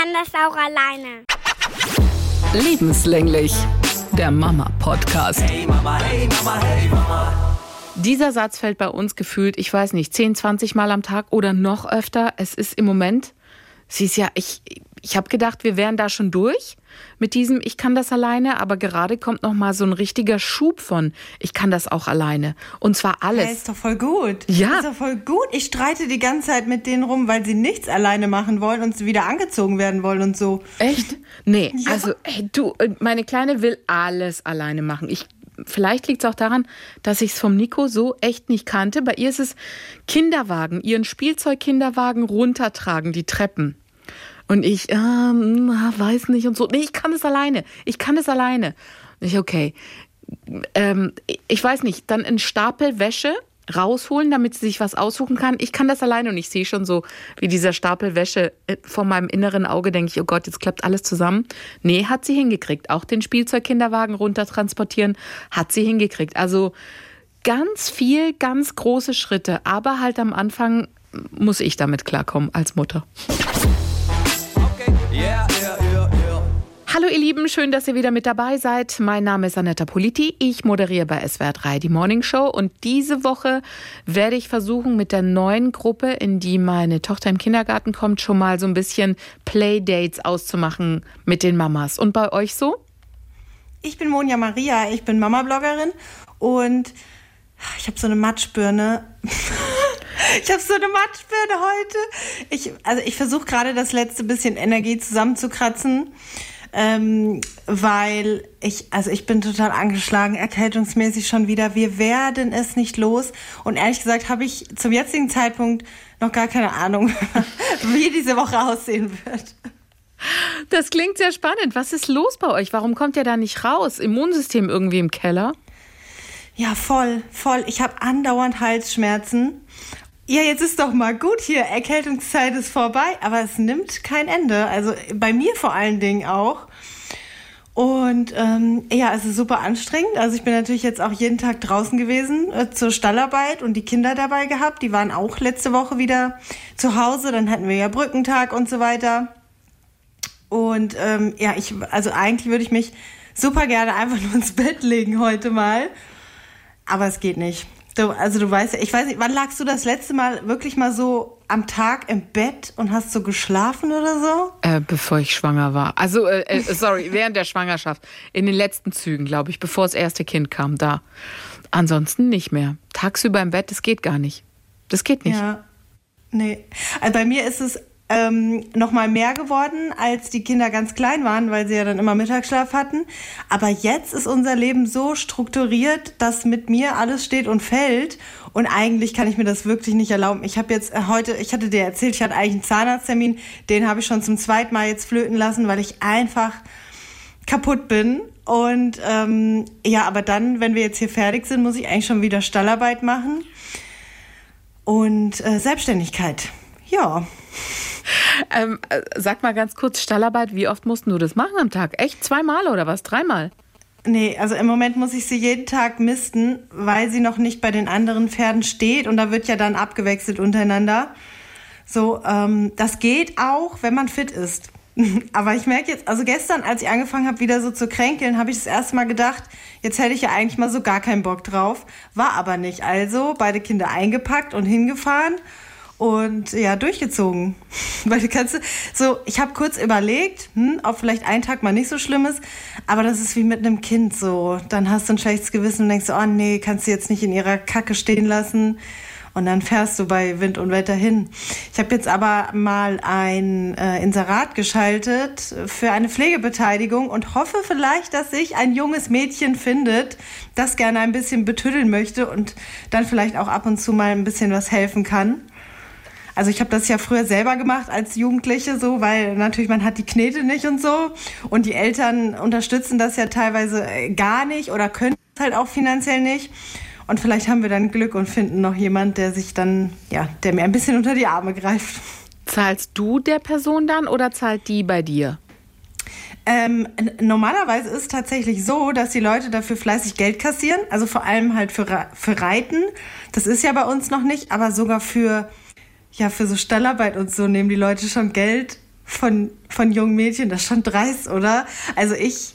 kann das auch alleine. Lebenslänglich, der Mama-Podcast. Hey Mama, hey Mama, hey Mama. Dieser Satz fällt bei uns gefühlt, ich weiß nicht, 10, 20 Mal am Tag oder noch öfter. Es ist im Moment, sie ist ja, ich, ich habe gedacht, wir wären da schon durch mit diesem Ich kann das alleine, aber gerade kommt noch mal so ein richtiger Schub von Ich kann das auch alleine und zwar alles. Ja, ist doch voll gut. Ja. Ist doch voll gut. Ich streite die ganze Zeit mit denen rum, weil sie nichts alleine machen wollen und wieder angezogen werden wollen und so. Echt? Nee, Ja. also hey, du, äh, meine Kleine will alles alleine machen. Ich Vielleicht liegt es auch daran, dass ich es vom Nico so echt nicht kannte. Bei ihr ist es Kinderwagen, ihren Spielzeugkinderwagen runtertragen, die Treppen. Und ich, ähm, ah, weiß nicht und so. Nee, ich kann es alleine. Ich kann es alleine. Und ich, okay. Ähm, ich weiß nicht, dann einen Stapel Wäsche rausholen, damit sie sich was aussuchen kann. Ich kann das alleine und ich sehe schon so, wie dieser Stapel Wäsche äh, vor meinem inneren Auge denke ich, oh Gott, jetzt klappt alles zusammen. Nee, hat sie hingekriegt. Auch den Spielzeugkinderwagen runtertransportieren, hat sie hingekriegt. Also ganz viel, ganz große Schritte, aber halt am Anfang muss ich damit klarkommen als Mutter. Hallo ihr Lieben, schön, dass ihr wieder mit dabei seid. Mein Name ist Anetta Politi. Ich moderiere bei SWR 3 die Morning Show und diese Woche werde ich versuchen, mit der neuen Gruppe, in die meine Tochter im Kindergarten kommt, schon mal so ein bisschen Playdates auszumachen mit den Mamas. Und bei euch so? Ich bin Monja Maria, ich bin Mama-Bloggerin und ich habe so eine Matschbirne. ich habe so eine Matschbirne heute. Ich, also ich versuche gerade das letzte bisschen Energie zusammenzukratzen, ähm, weil ich, also ich bin total angeschlagen, erkältungsmäßig schon wieder. Wir werden es nicht los. Und ehrlich gesagt habe ich zum jetzigen Zeitpunkt noch gar keine Ahnung, wie diese Woche aussehen wird. Das klingt sehr spannend. Was ist los bei euch? Warum kommt ihr da nicht raus? Immunsystem irgendwie im Keller? Ja, voll, voll. Ich habe andauernd Halsschmerzen. Ja, jetzt ist doch mal gut hier. Erkältungszeit ist vorbei, aber es nimmt kein Ende. Also bei mir vor allen Dingen auch. Und ähm, ja, es ist super anstrengend. Also ich bin natürlich jetzt auch jeden Tag draußen gewesen äh, zur Stallarbeit und die Kinder dabei gehabt. Die waren auch letzte Woche wieder zu Hause. Dann hatten wir ja Brückentag und so weiter. Und ähm, ja, ich, also eigentlich würde ich mich super gerne einfach nur ins Bett legen heute mal. Aber es geht nicht. Du, also du weißt ja, ich weiß nicht, wann lagst du das letzte Mal wirklich mal so am Tag im Bett und hast so geschlafen oder so? Äh, bevor ich schwanger war. Also, äh, äh, sorry, während der Schwangerschaft. In den letzten Zügen, glaube ich, bevor das erste Kind kam, da. Ansonsten nicht mehr. Tagsüber im Bett, das geht gar nicht. Das geht nicht. Ja. Nee. Also bei mir ist es ähm, noch mal mehr geworden, als die Kinder ganz klein waren, weil sie ja dann immer Mittagsschlaf hatten. Aber jetzt ist unser Leben so strukturiert, dass mit mir alles steht und fällt. Und eigentlich kann ich mir das wirklich nicht erlauben. Ich habe jetzt äh, heute, ich hatte dir erzählt, ich hatte eigentlich einen Zahnarzttermin, den habe ich schon zum zweiten Mal jetzt flöten lassen, weil ich einfach kaputt bin. Und ähm, ja, aber dann, wenn wir jetzt hier fertig sind, muss ich eigentlich schon wieder Stallarbeit machen. Und äh, Selbstständigkeit. Ja. Ähm, äh, sag mal ganz kurz, Stallarbeit, wie oft mussten du das machen am Tag? Echt? Zweimal oder was? Dreimal? Nee, also im Moment muss ich sie jeden Tag misten, weil sie noch nicht bei den anderen Pferden steht und da wird ja dann abgewechselt untereinander. So, ähm, das geht auch, wenn man fit ist. Aber ich merke jetzt, also gestern, als ich angefangen habe, wieder so zu kränkeln, habe ich das erste Mal gedacht, jetzt hätte ich ja eigentlich mal so gar keinen Bock drauf. War aber nicht. Also beide Kinder eingepackt und hingefahren und ja, durchgezogen. Weil du kannst, so, ich habe kurz überlegt, hm, ob vielleicht ein Tag mal nicht so schlimm ist, aber das ist wie mit einem Kind so. Dann hast du ein schlechtes Gewissen und denkst, oh nee, kannst du jetzt nicht in ihrer Kacke stehen lassen. Und dann fährst du bei Wind und Wetter hin. Ich habe jetzt aber mal ein äh, Inserat geschaltet für eine Pflegebeteiligung und hoffe vielleicht, dass sich ein junges Mädchen findet, das gerne ein bisschen betüddeln möchte und dann vielleicht auch ab und zu mal ein bisschen was helfen kann. Also ich habe das ja früher selber gemacht als Jugendliche so, weil natürlich man hat die Knete nicht und so und die Eltern unterstützen das ja teilweise äh, gar nicht oder können es halt auch finanziell nicht. Und vielleicht haben wir dann Glück und finden noch jemand, der sich dann, ja, der mir ein bisschen unter die Arme greift. Zahlst du der Person dann oder zahlt die bei dir? Ähm, normalerweise ist es tatsächlich so, dass die Leute dafür fleißig Geld kassieren, also vor allem halt für, für Reiten. Das ist ja bei uns noch nicht, aber sogar für, ja, für so Stallarbeit und so nehmen die Leute schon Geld von, von jungen Mädchen, das ist schon dreist, oder? Also ich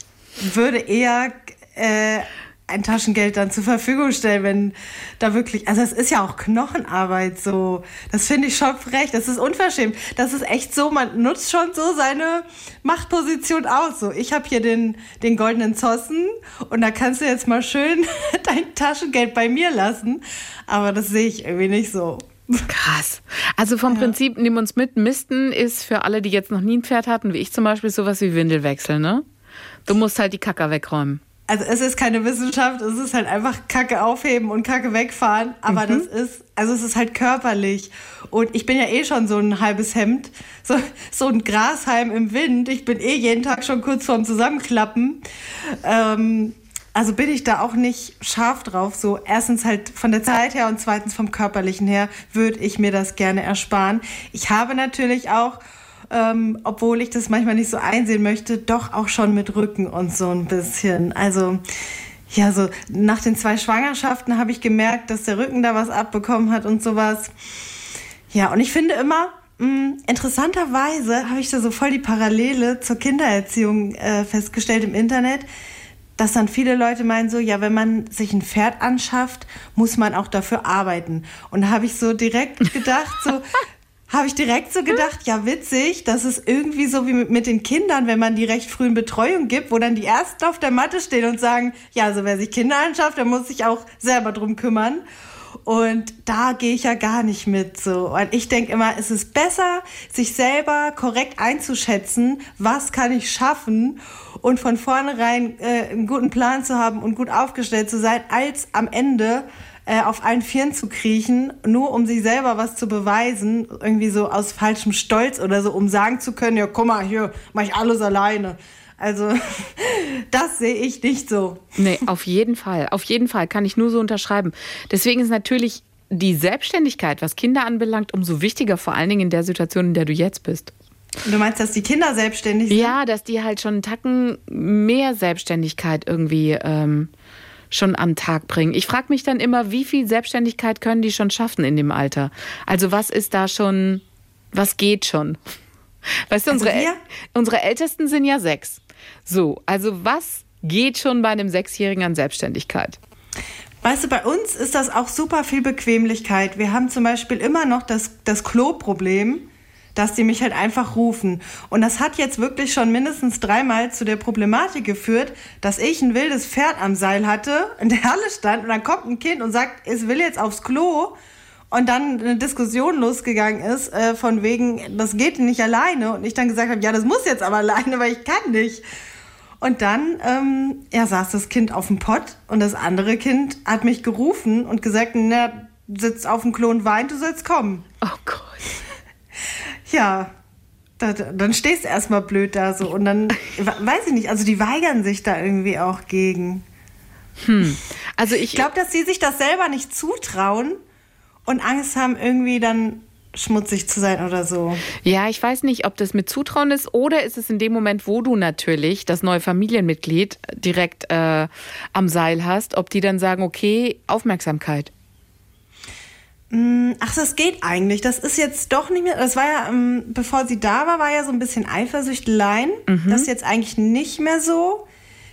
würde eher äh, ein Taschengeld dann zur Verfügung stellen, wenn da wirklich, also es ist ja auch Knochenarbeit so. Das finde ich schon frech, das ist unverschämt. Das ist echt so, man nutzt schon so seine Machtposition aus. So, ich habe hier den, den goldenen Zossen und da kannst du jetzt mal schön dein Taschengeld bei mir lassen. Aber das sehe ich irgendwie nicht so. Krass. Also vom ja. Prinzip, nimm uns mit. Misten ist für alle, die jetzt noch nie ein Pferd hatten, wie ich zum Beispiel, sowas wie Windelwechsel, ne? Du musst halt die Kacker wegräumen also es ist keine Wissenschaft, es ist halt einfach Kacke aufheben und Kacke wegfahren, aber mhm. das ist, also es ist halt körperlich. Und ich bin ja eh schon so ein halbes Hemd, so, so ein Grashalm im Wind. Ich bin eh jeden Tag schon kurz vorm Zusammenklappen. Ähm, also bin ich da auch nicht scharf drauf. So erstens halt von der Zeit her und zweitens vom körperlichen her würde ich mir das gerne ersparen. Ich habe natürlich auch ähm, obwohl ich das manchmal nicht so einsehen möchte, doch auch schon mit Rücken und so ein bisschen. Also ja, so nach den zwei Schwangerschaften habe ich gemerkt, dass der Rücken da was abbekommen hat und sowas. Ja, und ich finde immer, mh, hm, interessanterweise habe ich da so voll die Parallele zur Kindererziehung äh, festgestellt im Internet dass dann viele Leute meinen so, ja, wenn man sich ein Pferd anschafft, muss man auch dafür arbeiten. Und da habe ich so direkt gedacht, so, habe ich direkt so gedacht, ja witzig, das ist irgendwie so wie mit, mit, den Kindern, wenn man die recht früh in Betreuung gibt, wo dann die Ersten auf der Matte stehen und sagen, ja, also wer sich Kinder anschafft, der muss sich auch selber drum kümmern. Und da gehe ich ja gar nicht mit so. Und ich denke immer, es ist besser, sich selber korrekt einzuschätzen, was kann ich schaffen und von vornherein äh, einen guten Plan zu haben und gut aufgestellt zu sein, als am Ende äh, auf allen Vieren zu kriechen, nur um sich selber was zu beweisen, irgendwie so aus falschem Stolz oder so, um sagen zu können, ja, guck mal, hier mach ich alles alleine. Also, das sehe ich nicht so. Nee, auf jeden Fall. Auf jeden Fall kann ich nur so unterschreiben. Deswegen ist natürlich die Selbstständigkeit, was Kinder anbelangt, umso wichtiger, vor allen Dingen in der Situation, in der du jetzt bist. Du meinst, dass die Kinder selbstständig sind? Ja, dass die halt schon einen Tacken mehr Selbstständigkeit irgendwie ähm, schon am Tag bringen. Ich frage mich dann immer, wie viel Selbstständigkeit können die schon schaffen in dem Alter? Also was ist da schon, was geht schon? Weißt du, also unsere, unsere Ältesten sind ja sechs. So, also was geht schon bei einem Sechsjährigen an Selbstständigkeit? Weißt du, bei uns ist das auch super viel Bequemlichkeit. Wir haben zum Beispiel immer noch das, das Klo-Problem dass die mich halt einfach rufen. Und das hat jetzt wirklich schon mindestens dreimal zu der Problematik geführt, dass ich ein wildes Pferd am Seil hatte, in der Halle stand und dann kommt ein Kind und sagt, es will jetzt aufs Klo und dann eine Diskussion losgegangen ist, äh, von wegen, das geht nicht alleine. Und ich dann gesagt habe, ja, das muss jetzt aber alleine, weil ich kann nicht. Und dann ähm, ja, saß das Kind auf dem Pott und das andere Kind hat mich gerufen und gesagt, na, sitzt auf dem Klo und weint, du sollst kommen. Oh Gott ja, da, dann stehst du erstmal blöd da so und dann, weiß ich nicht, also die weigern sich da irgendwie auch gegen. Hm. Also ich, ich glaube, dass sie sich das selber nicht zutrauen und Angst haben, irgendwie dann schmutzig zu sein oder so. Ja, ich weiß nicht, ob das mit Zutrauen ist oder ist es in dem Moment, wo du natürlich das neue Familienmitglied direkt äh, am Seil hast, ob die dann sagen, okay, Aufmerksamkeit. Mm, ach, das geht eigentlich. Das ist jetzt doch nicht mehr. Das war ja, ähm, bevor sie da war, war ja so ein bisschen Eifersüchtelein. Mhm. Das ist jetzt eigentlich nicht mehr so.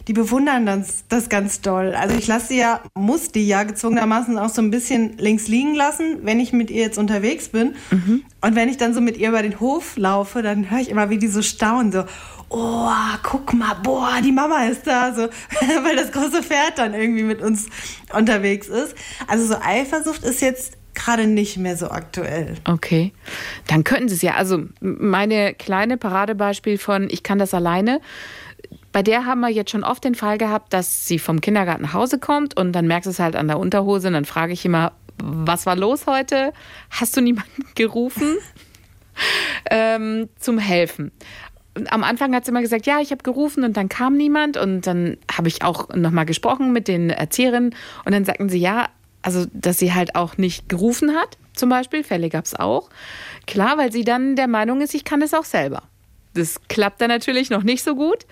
Die bewundern das, das ganz doll. Also ich lasse sie ja, muss die ja gezwungenermaßen auch so ein bisschen links liegen lassen, wenn ich mit ihr jetzt unterwegs bin. Mhm. Und wenn ich dann so mit ihr über den Hof laufe, dann höre ich immer, wie die so staunen, so, oh, guck mal, boah, die Mama ist da, so, weil das große Pferd dann irgendwie mit uns unterwegs ist. Also so Eifersucht ist jetzt gerade nicht mehr so aktuell. Okay. Dann könnten Sie es ja. Also meine kleine Paradebeispiel von Ich kann das alleine. Bei der haben wir jetzt schon oft den Fall gehabt, dass sie vom Kindergarten nach Hause kommt und dann merkst du es halt an der Unterhose und dann frage ich immer, was war los heute? Hast du niemanden gerufen? ähm, zum Helfen. Am Anfang hat sie immer gesagt, ja, ich habe gerufen und dann kam niemand und dann habe ich auch nochmal gesprochen mit den Erzieherinnen und dann sagten sie, ja, also dass sie halt auch nicht gerufen hat, zum Beispiel, Fälle gab es auch. Klar, weil sie dann der Meinung ist, ich kann es auch selber. Das klappt dann natürlich noch nicht so gut,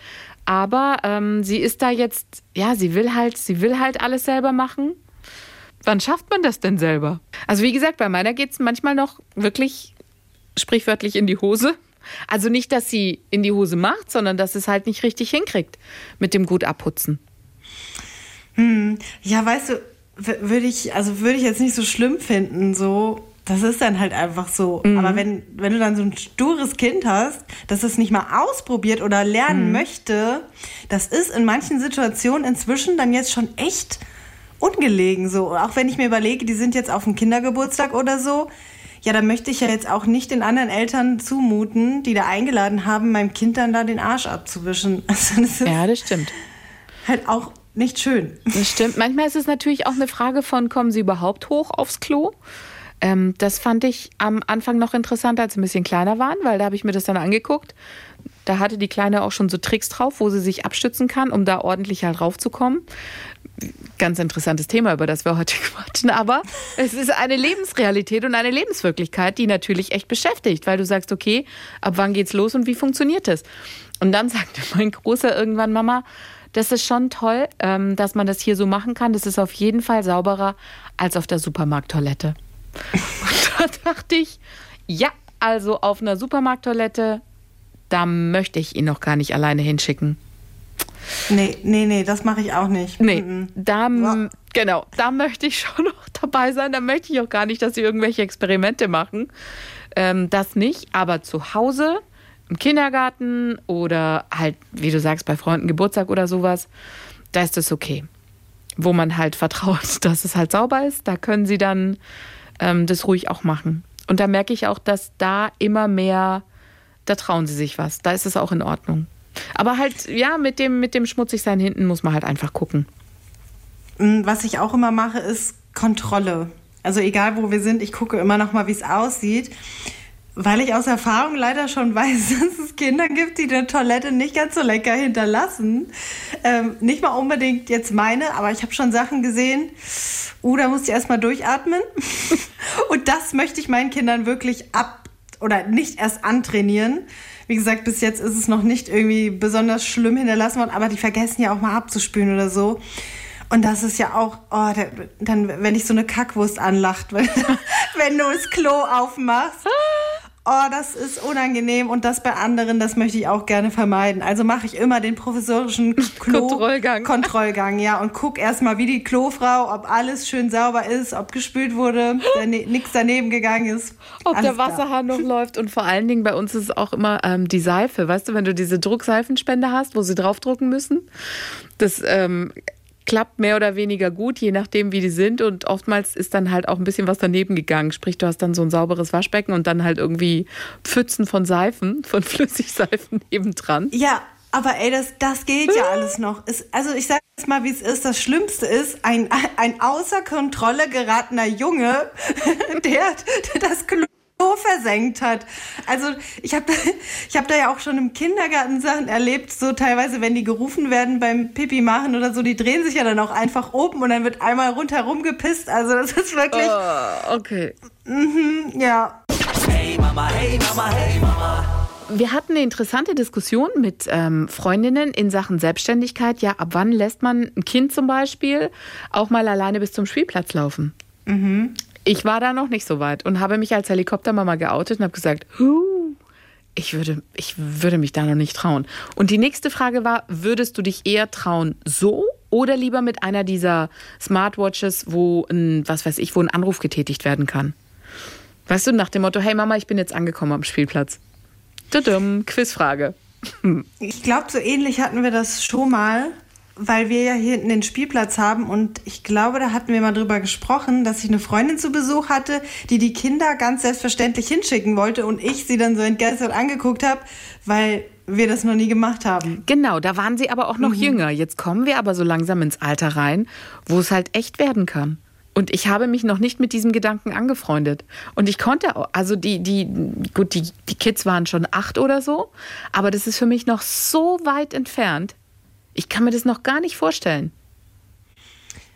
aber ähm, sie ist da jetzt, ja, sie will halt, sie will halt alles selber machen. Wann schafft man das denn selber? Also wie gesagt, bei meiner geht es manchmal noch wirklich sprichwörtlich in die Hose. Also nicht, dass sie in die Hose macht, sondern dass es halt nicht richtig hinkriegt mit dem gut abputzen. Hm. Ja, weißt du, würde ich, also würde ich jetzt nicht so schlimm finden, so. Das ist dann halt einfach so. Mhm. Aber wenn, wenn du dann so ein stures Kind hast, das es nicht mal ausprobiert oder lernen mhm. möchte, das ist in manchen Situationen inzwischen dann jetzt schon echt ungelegen. So, auch wenn ich mir überlege, die sind jetzt auf dem Kindergeburtstag oder so, ja, dann möchte ich ja jetzt auch nicht den anderen Eltern zumuten, die da eingeladen haben, meinem Kind dann da den Arsch abzuwischen. Also das ja, das stimmt. Halt auch nicht schön. Das stimmt. Manchmal ist es natürlich auch eine Frage von, kommen sie überhaupt hoch aufs Klo? Ähm, das fand ich am Anfang noch interessant, als sie ein bisschen kleiner waren, weil da habe ich mir das dann angeguckt. Da hatte die Kleine auch schon so Tricks drauf, wo sie sich abstützen kann, um da ordentlich halt raufzukommen. Ganz interessantes Thema, über das wir heute quatschen, aber es ist eine Lebensrealität und eine Lebenswirklichkeit, die natürlich echt beschäftigt, weil du sagst, okay, ab wann geht's los und wie funktioniert es? Und dann sagte mein Großer irgendwann, Mama, das ist schon toll, ähm, dass man das hier so machen kann. Das ist auf jeden Fall sauberer als auf der Supermarkttoilette. Und da dachte ich, ja, also auf einer Supermarkttoilette, da möchte ich ihn noch gar nicht alleine hinschicken. Nee, nee, nee, das mache ich auch nicht. Nee, mhm. da, ja. genau, da möchte ich schon noch dabei sein. Da möchte ich auch gar nicht, dass sie irgendwelche Experimente machen. Ähm, das nicht, aber zu Hause, im Kindergarten oder halt, wie du sagst, bei Freunden Geburtstag oder sowas, da ist es okay. Wo man halt vertraut, dass es halt sauber ist, da können sie dann ähm, das ruhig auch machen. Und da merke ich auch, dass da immer mehr, da trauen sie sich was. Da ist es auch in Ordnung. Aber halt, ja, mit dem, mit dem Schmutzigsein hinten muss man halt einfach gucken. Mm, was ich auch immer mache, ist Kontrolle. Also egal wo wir sind, ich gucke immer noch mal, wie es aussieht. Weil ich aus Erfahrung leider schon weiß, dass es Kinder gibt, die eine Toilette nicht ganz so lecker hinterlassen. Ähm, nicht mal unbedingt jetzt meine, aber ich habe schon Sachen gesehen, uh, da musste ich erstmal durchatmen. Und das möchte ich meinen Kindern wirklich ab oder nicht erst antrainieren. Wie gesagt, bis jetzt ist es noch nicht irgendwie besonders schlimm hinterlassen worden, aber die vergessen ja auch mal abzuspülen oder so. Und das ist ja auch, oh, dann, wenn ich so eine Kackwurst anlacht, wenn, wenn du das Klo aufmachst oh, das ist unangenehm und das bei anderen, das möchte ich auch gerne vermeiden. Also mache ich immer den professorischen Klo Kontrollgang. Kontrollgang, ja, und guck erstmal, wie die Klofrau, ob alles schön sauber ist, ob gespült wurde, nichts daneben gegangen ist. Ob alles der Wasserhahn noch läuft und vor allen Dingen bei uns ist es auch immer ähm, die Seife, weißt du, wenn du diese Druckseifenspende hast, wo sie draufdrucken müssen, das ähm, klappt mehr oder weniger gut, je nachdem, wie die sind. Und oftmals ist dann halt auch ein bisschen was daneben gegangen. Sprich, du hast dann so ein sauberes Waschbecken und dann halt irgendwie Pfützen von Seifen, von Flüssigseifen nebendran. Ja, aber ey, das, das geht ja alles noch. Es, also ich sag jetzt mal, wie es ist. Das Schlimmste ist, ein, ein außer Kontrolle geratener Junge, der das Klo versenkt hat. Also ich habe ich hab da ja auch schon im Kindergarten Sachen erlebt, so teilweise, wenn die gerufen werden beim Pipi machen oder so, die drehen sich ja dann auch einfach oben und dann wird einmal rundherum gepisst. Also das ist wirklich... Oh, okay. Mhm, ja. Hey Mama, hey Mama, hey Mama. Wir hatten eine interessante Diskussion mit ähm, Freundinnen in Sachen Selbstständigkeit. Ja, ab wann lässt man ein Kind zum Beispiel auch mal alleine bis zum Spielplatz laufen? Mhm. Ich war da noch nicht so weit und habe mich als Helikoptermama geoutet und habe gesagt, ich würde, ich würde mich da noch nicht trauen. Und die nächste Frage war, würdest du dich eher trauen so oder lieber mit einer dieser Smartwatches, wo ein, was weiß ich, wo ein Anruf getätigt werden kann? Weißt du, nach dem Motto, hey Mama, ich bin jetzt angekommen am Spielplatz. Tudum, Quizfrage. Ich glaube, so ähnlich hatten wir das schon mal weil wir ja hier hinten den Spielplatz haben und ich glaube, da hatten wir mal drüber gesprochen, dass ich eine Freundin zu Besuch hatte, die die Kinder ganz selbstverständlich hinschicken wollte und ich sie dann so entgeistert angeguckt habe, weil wir das noch nie gemacht haben. Genau, da waren sie aber auch noch mhm. jünger. Jetzt kommen wir aber so langsam ins Alter rein, wo es halt echt werden kann. Und ich habe mich noch nicht mit diesem Gedanken angefreundet. Und ich konnte auch, also die, die, gut, die, die Kids waren schon acht oder so, aber das ist für mich noch so weit entfernt. Ich kann mir das noch gar nicht vorstellen.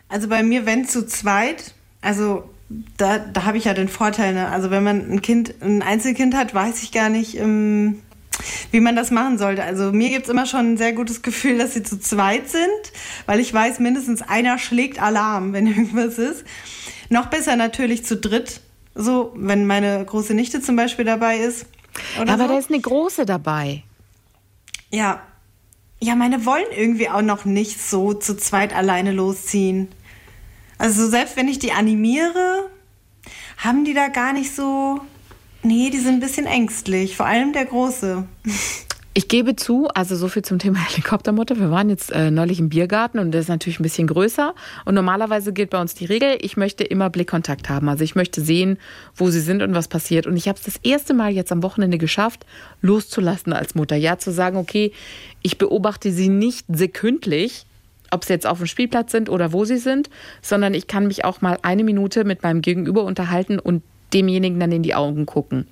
Also bei mir, wenn zu zweit, also da, da habe ich ja den Vorteil, ne? also wenn man ein Kind, ein Einzelkind hat, weiß ich gar nicht, ähm, wie man das machen sollte. Also mir gibt es immer schon ein sehr gutes Gefühl, dass sie zu zweit sind, weil ich weiß, mindestens einer schlägt Alarm, wenn irgendwas ist. Noch besser natürlich zu dritt, so wenn meine große Nichte zum Beispiel dabei ist. Aber so. da ist eine große dabei. Ja. Ja, meine wollen irgendwie auch noch nicht so zu zweit alleine losziehen. Also selbst wenn ich die animiere, haben die da gar nicht so. Nee, die sind ein bisschen ängstlich. Vor allem der Große. Ich gebe zu, also so viel zum Thema Helikoptermutter. Wir waren jetzt äh, neulich im Biergarten und der ist natürlich ein bisschen größer. Und normalerweise gilt bei uns die Regel, ich möchte immer Blickkontakt haben. Also ich möchte sehen, wo sie sind und was passiert. Und ich habe es das erste Mal jetzt am Wochenende geschafft, loszulassen als Mutter. Ja, zu sagen, okay, ich beobachte sie nicht sekündlich, ob sie jetzt auf dem Spielplatz sind oder wo sie sind, sondern ich kann mich auch mal eine Minute mit meinem Gegenüber unterhalten und demjenigen dann in die Augen gucken.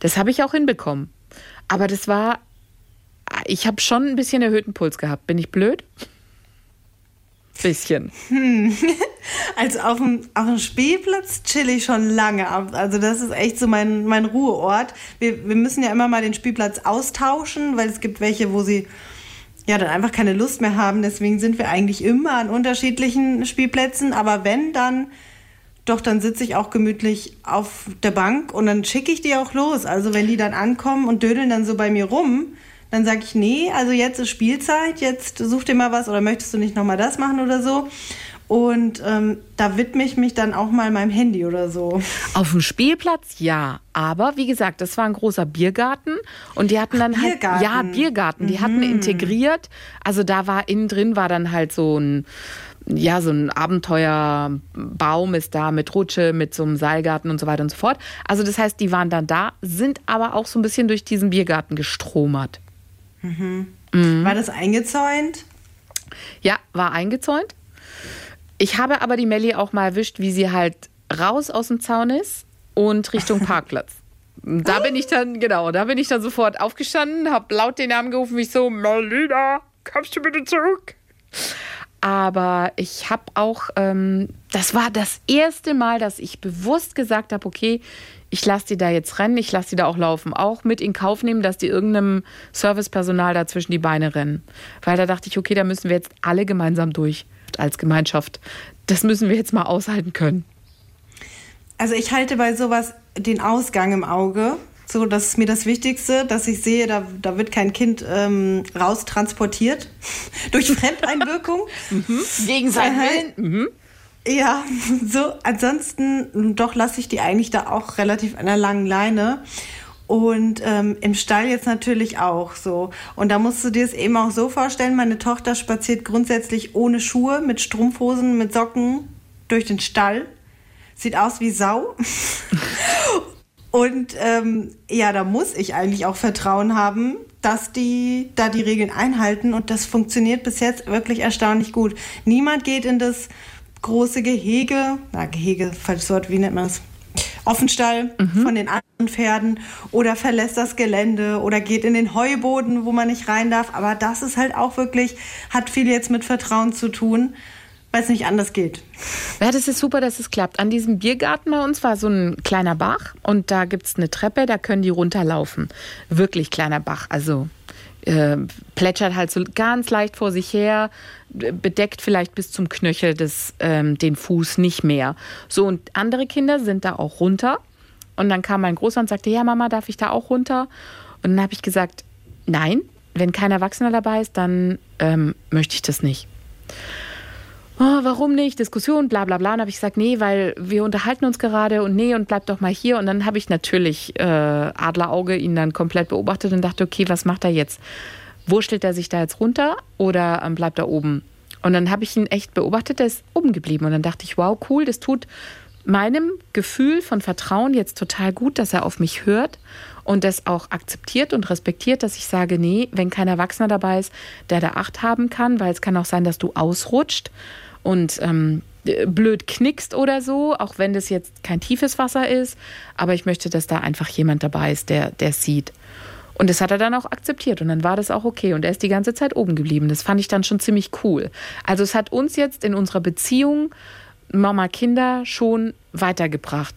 Das habe ich auch hinbekommen. Aber das war, ich habe schon ein bisschen erhöhten Puls gehabt. Bin ich blöd? Bisschen. Also auf dem, auf dem Spielplatz chill ich schon lange. Also das ist echt so mein, mein Ruheort. Wir, wir müssen ja immer mal den Spielplatz austauschen, weil es gibt welche, wo sie ja dann einfach keine Lust mehr haben. Deswegen sind wir eigentlich immer an unterschiedlichen Spielplätzen. Aber wenn, dann doch, dann sitze ich auch gemütlich auf der Bank und dann schicke ich die auch los. Also wenn die dann ankommen und dödeln dann so bei mir rum, dann sage ich, nee, also jetzt ist Spielzeit, jetzt such dir mal was oder möchtest du nicht nochmal das machen oder so. Und ähm, da widme ich mich dann auch mal meinem Handy oder so. Auf dem Spielplatz ja, aber wie gesagt, das war ein großer Biergarten und die hatten dann halt Biergarten. ja Biergarten, die hatten integriert, also da war innen drin war dann halt so ein ja, so ein Abenteuerbaum ist da mit Rutsche, mit so einem Seilgarten und so weiter und so fort. Also das heißt, die waren dann da, sind aber auch so ein bisschen durch diesen Biergarten gestromert. War das eingezäunt? Ja, war eingezäunt. Ich habe aber die Melli auch mal erwischt, wie sie halt raus aus dem Zaun ist und Richtung Parkplatz. Da bin ich dann, genau, da bin ich dann sofort aufgestanden, habe laut den Namen gerufen, ich so, Melina, kommst du bitte zurück? Aber ich habe auch, ähm, das war das erste Mal, dass ich bewusst gesagt habe, okay, ich lasse die da jetzt rennen, ich lasse die da auch laufen. Auch mit in Kauf nehmen, dass die irgendeinem Servicepersonal da zwischen die Beine rennen. Weil da dachte ich, okay, da müssen wir jetzt alle gemeinsam durch als Gemeinschaft. Das müssen wir jetzt mal aushalten können. Also ich halte bei sowas den Ausgang im Auge. So, das ist mir das Wichtigste, dass ich sehe, da, da wird kein Kind ähm, raustransportiert durch Fremdeinwirkung. Gegen seinen Willen. Mhm. Ja, so, ansonsten doch lasse ich die eigentlich da auch relativ an der langen Leine. Und ähm, im Stall jetzt natürlich auch so. Und da musst du dir es eben auch so vorstellen, meine Tochter spaziert grundsätzlich ohne Schuhe, mit Strumpfhosen, mit Socken durch den Stall. Sieht aus wie Sau. Und ähm, ja, da muss ich eigentlich auch Vertrauen haben, dass die da die Regeln einhalten. Und das funktioniert bis jetzt wirklich erstaunlich gut. Niemand geht in das große Gehege, na Gehege, falsches Wort, wie nennt man das? Offenstall von den anderen Pferden oder verlässt das Gelände oder geht in den Heuboden, wo man nicht rein darf. Aber das ist halt auch wirklich, hat viel jetzt mit Vertrauen zu tun, weil es nicht anders geht. Ja, das ist super, dass es klappt. An diesem Biergarten bei uns war so ein kleiner Bach und da gibt es eine Treppe, da können die runterlaufen. Wirklich kleiner Bach, also äh, plätschert halt so ganz leicht vor sich her, bedeckt vielleicht bis zum Knöchel des, ähm, den Fuß nicht mehr. So, und andere Kinder sind da auch runter. Und dann kam mein Großer und sagte, ja Mama, darf ich da auch runter? Und dann habe ich gesagt, nein, wenn kein Erwachsener dabei ist, dann ähm, möchte ich das nicht oh, warum nicht? Diskussion, bla bla bla. Und habe ich gesagt, nee, weil wir unterhalten uns gerade und nee, und bleib doch mal hier. Und dann habe ich natürlich äh, Adlerauge ihn dann komplett beobachtet und dachte, okay, was macht er jetzt? Wurschtelt er sich da jetzt runter oder ähm, bleibt er oben? Und dann habe ich ihn echt beobachtet, der ist oben geblieben. Und dann dachte ich, wow, cool, das tut meinem Gefühl von Vertrauen jetzt total gut, dass er auf mich hört und das auch akzeptiert und respektiert, dass ich sage, nee, wenn kein Erwachsener dabei ist, der da Acht haben kann, weil es kann auch sein, dass du ausrutscht und ähm, blöd knickst oder so, auch wenn das jetzt kein tiefes Wasser ist. Aber ich möchte, dass da einfach jemand dabei ist, der der sieht. Und das hat er dann auch akzeptiert und dann war das auch okay. Und er ist die ganze Zeit oben geblieben. Das fand ich dann schon ziemlich cool. Also es hat uns jetzt in unserer Beziehung Mama-Kinder schon weitergebracht.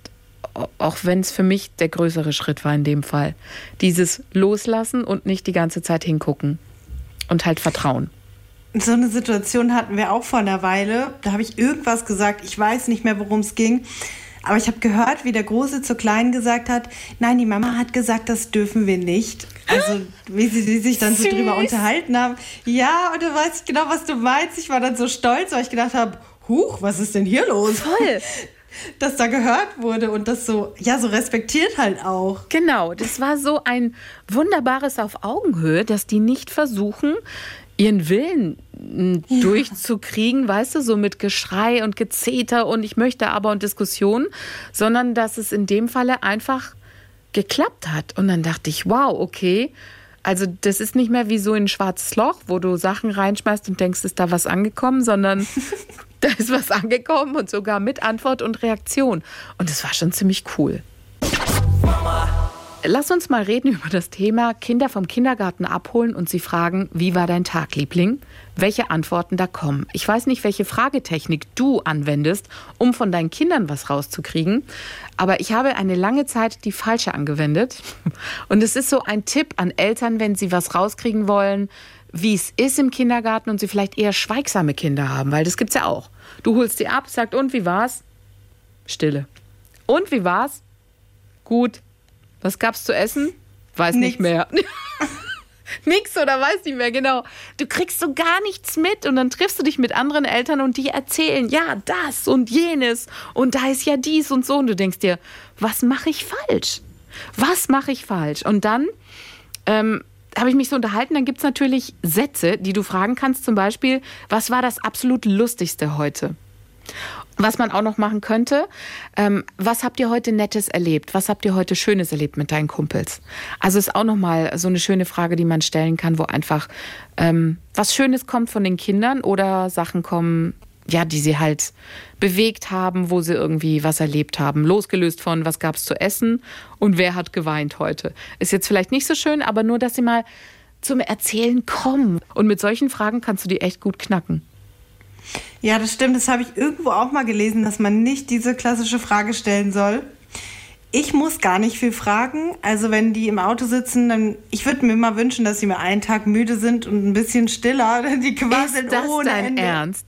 Auch wenn es für mich der größere Schritt war in dem Fall. Dieses Loslassen und nicht die ganze Zeit hingucken. Und halt Vertrauen. So eine Situation hatten wir auch vor einer Weile. Da habe ich irgendwas gesagt. Ich weiß nicht mehr, worum es ging. Aber ich habe gehört, wie der Große zur Kleinen gesagt hat, nein, die Mama hat gesagt, das dürfen wir nicht. Also wie sie, sie sich dann so Süß. drüber unterhalten haben. Ja, und du weißt genau, was du meinst. Ich war dann so stolz, weil ich gedacht habe, huch, was ist denn hier los? Voll. Dass da gehört wurde und das so, ja, so respektiert halt auch. Genau, das war so ein wunderbares auf Augenhöhe, dass die nicht versuchen, ihren Willen m, durchzukriegen, weißt du, so mit Geschrei und Gezeter und ich möchte aber und Diskussionen, sondern dass es in dem Falle einfach geklappt hat. Und dann dachte ich, wow, okay. Also das ist nicht mehr wie so ein schwarzes Loch, wo du Sachen reinschmeißt und denkst, ist da was angekommen, sondern da ist was angekommen und sogar mit Antwort und Reaktion. Und das war schon ziemlich cool. Lass uns mal reden über das Thema Kinder vom Kindergarten abholen und sie fragen, wie war dein Tag, Liebling? Welche Antworten da kommen. Ich weiß nicht, welche Fragetechnik du anwendest, um von deinen Kindern was rauszukriegen, aber ich habe eine lange Zeit die falsche angewendet. Und es ist so ein Tipp an Eltern, wenn sie was rauskriegen wollen, wie es ist im Kindergarten und sie vielleicht eher schweigsame Kinder haben, weil das gibt's ja auch. Du holst die ab, sagt, und wie war's? Stille. Und wie war's? Gut. Was gab's zu essen? Weiß nicht Nix. mehr. Nix oder weiß nicht mehr, genau. Du kriegst so gar nichts mit und dann triffst du dich mit anderen Eltern und die erzählen, ja, das und jenes und da ist ja dies und so und du denkst dir, was mache ich falsch? Was mache ich falsch? Und dann ähm, habe ich mich so unterhalten, dann gibt es natürlich Sätze, die du fragen kannst, zum Beispiel, was war das absolut lustigste heute? Was man auch noch machen könnte, ähm, was habt ihr heute Nettes erlebt? Was habt ihr heute Schönes erlebt mit deinen Kumpels? Also ist auch noch mal so eine schöne Frage, die man stellen kann, wo einfach ähm, was Schönes kommt von den Kindern oder Sachen kommen, ja, die sie halt bewegt haben, wo sie irgendwie was erlebt haben. Losgelöst von, was gab's zu essen und wer hat geweint heute. Ist jetzt vielleicht nicht so schön, aber nur, dass sie mal zum Erzählen kommen. Und mit solchen Fragen kannst du die echt gut knacken. Ja, das stimmt. Das habe ich irgendwo auch mal gelesen, dass man nicht diese klassische Frage stellen soll. Ich muss gar nicht viel fragen. Also wenn die im Auto sitzen, dann ich würde mir mal wünschen, dass sie mal einen Tag müde sind und ein bisschen stiller. Die quasseln Ist das ohne dein Ende. Ernst?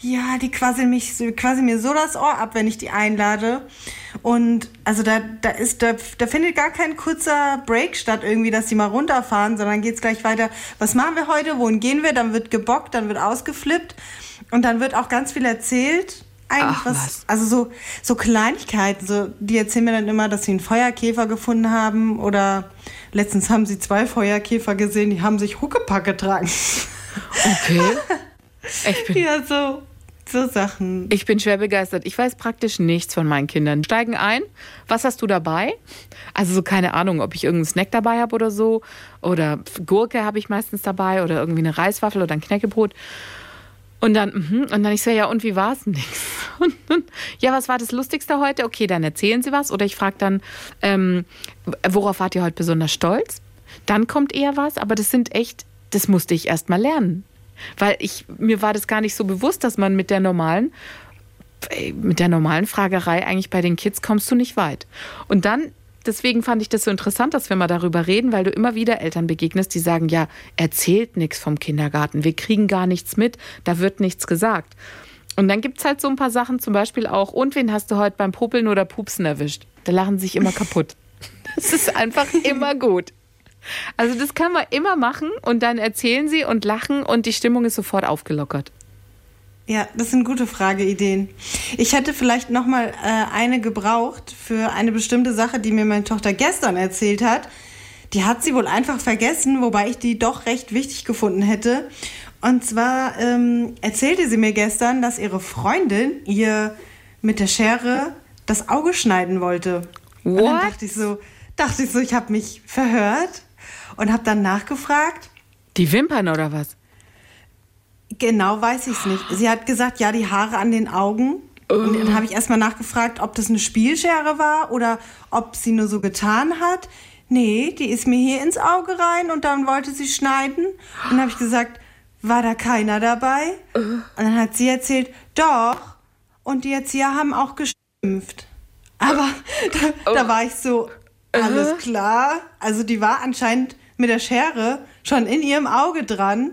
Ja, die quasseln mich quasi mir so das Ohr ab, wenn ich die einlade. Und also da, da ist, da, da findet gar kein kurzer Break statt, irgendwie, dass die mal runterfahren, sondern geht's gleich weiter. Was machen wir heute? Wohin gehen wir? Dann wird gebockt, dann wird ausgeflippt und dann wird auch ganz viel erzählt. Eigentlich Ach, was, was. also so, so Kleinigkeiten, so, die erzählen mir dann immer, dass sie einen Feuerkäfer gefunden haben oder letztens haben sie zwei Feuerkäfer gesehen, die haben sich Huckepack getragen. Okay. Ich bin, ja, so, so Sachen. ich bin schwer begeistert. Ich weiß praktisch nichts von meinen Kindern. Steigen ein. Was hast du dabei? Also so keine Ahnung, ob ich irgendeinen Snack dabei habe oder so. Oder Gurke habe ich meistens dabei oder irgendwie eine Reiswaffel oder ein Knäckebrot. Und dann, mhm. und dann ich so, ja, und wie war's? Nix. Und dann, ja, was war das Lustigste heute? Okay, dann erzählen Sie was. Oder ich frage dann, ähm, worauf wart ihr heute besonders stolz? Dann kommt eher was, aber das sind echt, das musste ich erst mal lernen. Weil ich, mir war das gar nicht so bewusst, dass man mit der normalen, äh, mit der normalen Fragerei eigentlich bei den Kids kommst du nicht weit. Und dann, deswegen fand ich das so interessant, dass wir mal darüber reden, weil du immer wieder Eltern begegnest, die sagen, ja, erzählt nichts vom Kindergarten, wir kriegen gar nichts mit, da wird nichts gesagt. Und dann gibt's halt so ein paar Sachen, zum Beispiel auch, und wen hast du heute beim Popeln oder Pupsen erwischt? Da lachen sie sich immer kaputt. Das ist einfach immer gut. Also das kann man immer machen und dann erzählen sie und lachen und die Stimmung ist sofort aufgelockert. Ja, das sind gute Frageideen. Ich hätte vielleicht noch mal äh, eine gebraucht für eine bestimmte Sache, die mir meine Tochter gestern erzählt hat. Die hat sie wohl einfach vergessen, wobei ich die doch recht wichtig gefunden hätte. Und zwar ähm, erzählte sie mir gestern, dass ihre Freundin ihr mit der Schere das Auge schneiden wollte. Und dann What? dachte ich so, dachte ich so, ich habe mich verhört und habe dann nachgefragt. Die Wimpern oder was? Genau weiß ich es nicht. Sie hat gesagt, ja, die Haare an den Augen. Und dann habe ich erstmal nachgefragt, ob das eine Spielschere war oder ob sie nur so getan hat. Nee, die ist mir hier ins Auge rein und dann wollte sie schneiden. Und dann habe ich gesagt, war da keiner dabei? Und dann hat sie erzählt, doch. Und die Erzieher haben auch geschimpft. Aber da, da war ich so, alles klar. Also die war anscheinend mit der Schere schon in ihrem Auge dran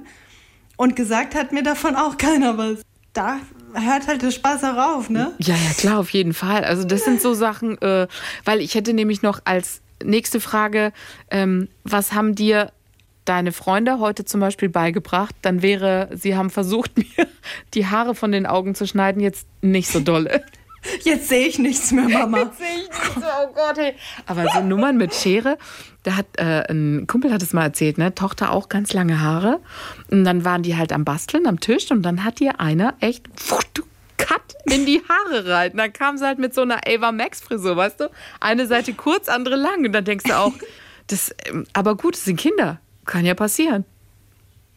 und gesagt hat mir davon auch keiner was. Da hört halt der Spaß auch auf, ne? Ja, ja, klar, auf jeden Fall. Also das sind so Sachen, äh, weil ich hätte nämlich noch als nächste Frage, ähm, was haben dir deine Freunde heute zum Beispiel beigebracht? Dann wäre, sie haben versucht, mir die Haare von den Augen zu schneiden, jetzt nicht so dolle. Jetzt sehe ich nichts mehr, Mama. Jetzt sehe ich nicht so, oh Gott, hey. Aber so Nummern mit Schere, da hat äh, ein Kumpel hat es mal erzählt, ne? Tochter auch ganz lange Haare. Und dann waren die halt am Basteln am Tisch und dann hat ihr einer echt Cut in die Haare rein. Und dann kam sie halt mit so einer Ava Max Frisur, weißt du? Eine Seite kurz, andere lang. Und dann denkst du auch, das, ähm, aber gut, das sind Kinder. Kann ja passieren.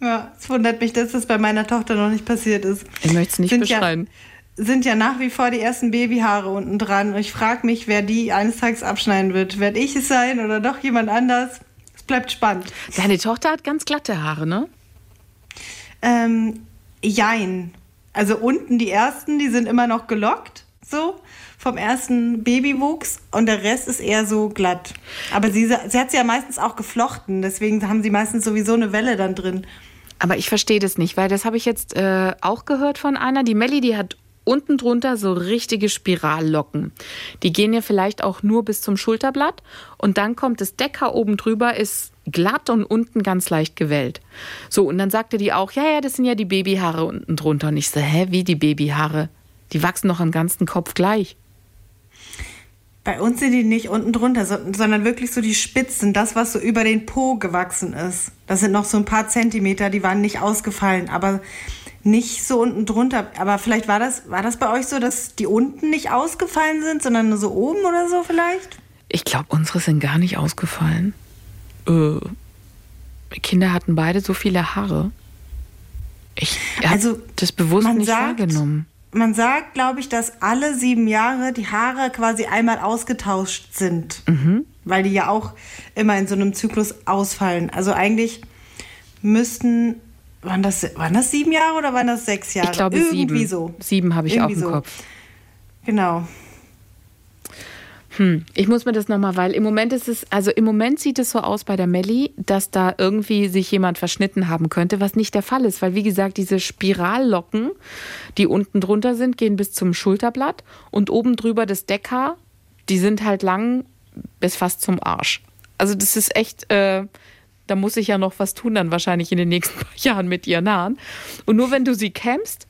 Ja, es wundert mich, dass das bei meiner Tochter noch nicht passiert ist. Ich möchte es nicht Sind beschreiben. Ja, sind ja nach wie vor die ersten Babyhaare unten dran. Und ich frage mich, wer die eines Tages abschneiden wird. Werde ich es sein oder doch jemand anders? Es bleibt spannend. Deine Tochter hat ganz glatte Haare, ne? Ähm, jein. Also unten die ersten, die sind immer noch gelockt, so vom ersten Babywuchs und der Rest ist eher so glatt. Aber sie, sie hat sie ja meistens auch geflochten, deswegen haben sie meistens sowieso eine Welle dann drin. Aber ich verstehe das nicht, weil das habe ich jetzt äh, auch gehört von einer. Die Melli, die hat unten drunter so richtige Spirallocken. Die gehen ja vielleicht auch nur bis zum Schulterblatt und dann kommt das Decker oben drüber, ist glatt und unten ganz leicht gewellt. So, und dann sagte die auch, ja, ja, das sind ja die Babyhaare unten drunter. Und ich so, hä, wie die Babyhaare? Die wachsen noch am ganzen Kopf gleich. Bei uns sind die nicht unten drunter, sondern wirklich so die Spitzen, das, was so über den Po gewachsen ist. Das sind noch so ein paar Zentimeter, die waren nicht ausgefallen, aber nicht so unten drunter. Aber vielleicht war das, war das bei euch so, dass die unten nicht ausgefallen sind, sondern nur so oben oder so vielleicht? Ich glaube, unsere sind gar nicht ausgefallen. Äh, Kinder hatten beide so viele Haare. Ich habe Also, das bewusst nicht sagt- wahrgenommen. Man sagt, glaube ich, dass alle sieben Jahre die Haare quasi einmal ausgetauscht sind. Weil die ja auch immer in so einem Zyklus ausfallen. Also eigentlich müssten, waren das, waren das sieben Jahre oder waren das sechs Jahre? Ich glaube Irgendwie sieben. so. Sieben habe ich Irgendwie auf dem so. Kopf. Genau. Hm, ich muss mir das nochmal, weil im Moment ist es, also im Moment sieht es so aus bei der Melli, dass da irgendwie sich jemand verschnitten haben könnte, was nicht der Fall ist, weil wie gesagt, diese Spirallocken, die unten drunter sind, gehen bis zum Schulterblatt und oben drüber das Deckhaar, die sind halt lang bis fast zum Arsch. Also das ist echt, äh, da muss ich ja noch was tun dann wahrscheinlich in den nächsten paar Jahren mit ihren Haaren. Und nur wenn du sie kämmst,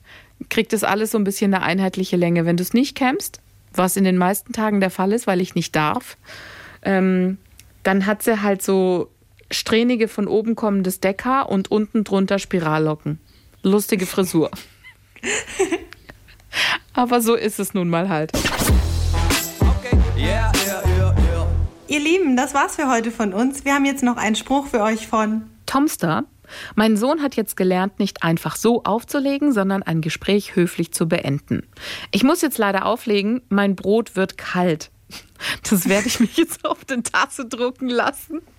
kriegt das alles so ein bisschen eine einheitliche Länge. Wenn du es nicht kämmst, was in den meisten Tagen der Fall ist, weil ich nicht darf, ähm, dann hat sie halt so strähnige von oben kommendes Deckhaar und unten drunter Spirallocken. Lustige Frisur. Aber so ist es nun mal halt. Ihr Lieben, das war's für heute von uns. Wir haben jetzt noch einen Spruch für euch von Tomster, mein Sohn hat jetzt gelernt, nicht einfach so aufzulegen, sondern ein Gespräch höflich zu beenden. Ich muss jetzt leider auflegen, mein Brot wird kalt. Das werde ich mich jetzt auf den Tasse drucken lassen.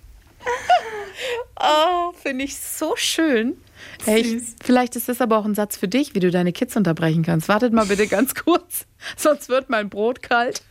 Oh, finde ich so schön. Hey, ich, vielleicht ist das aber auch ein Satz für dich, wie du deine Kids unterbrechen kannst. Wartet mal bitte ganz kurz, sonst wird mein Brot kalt.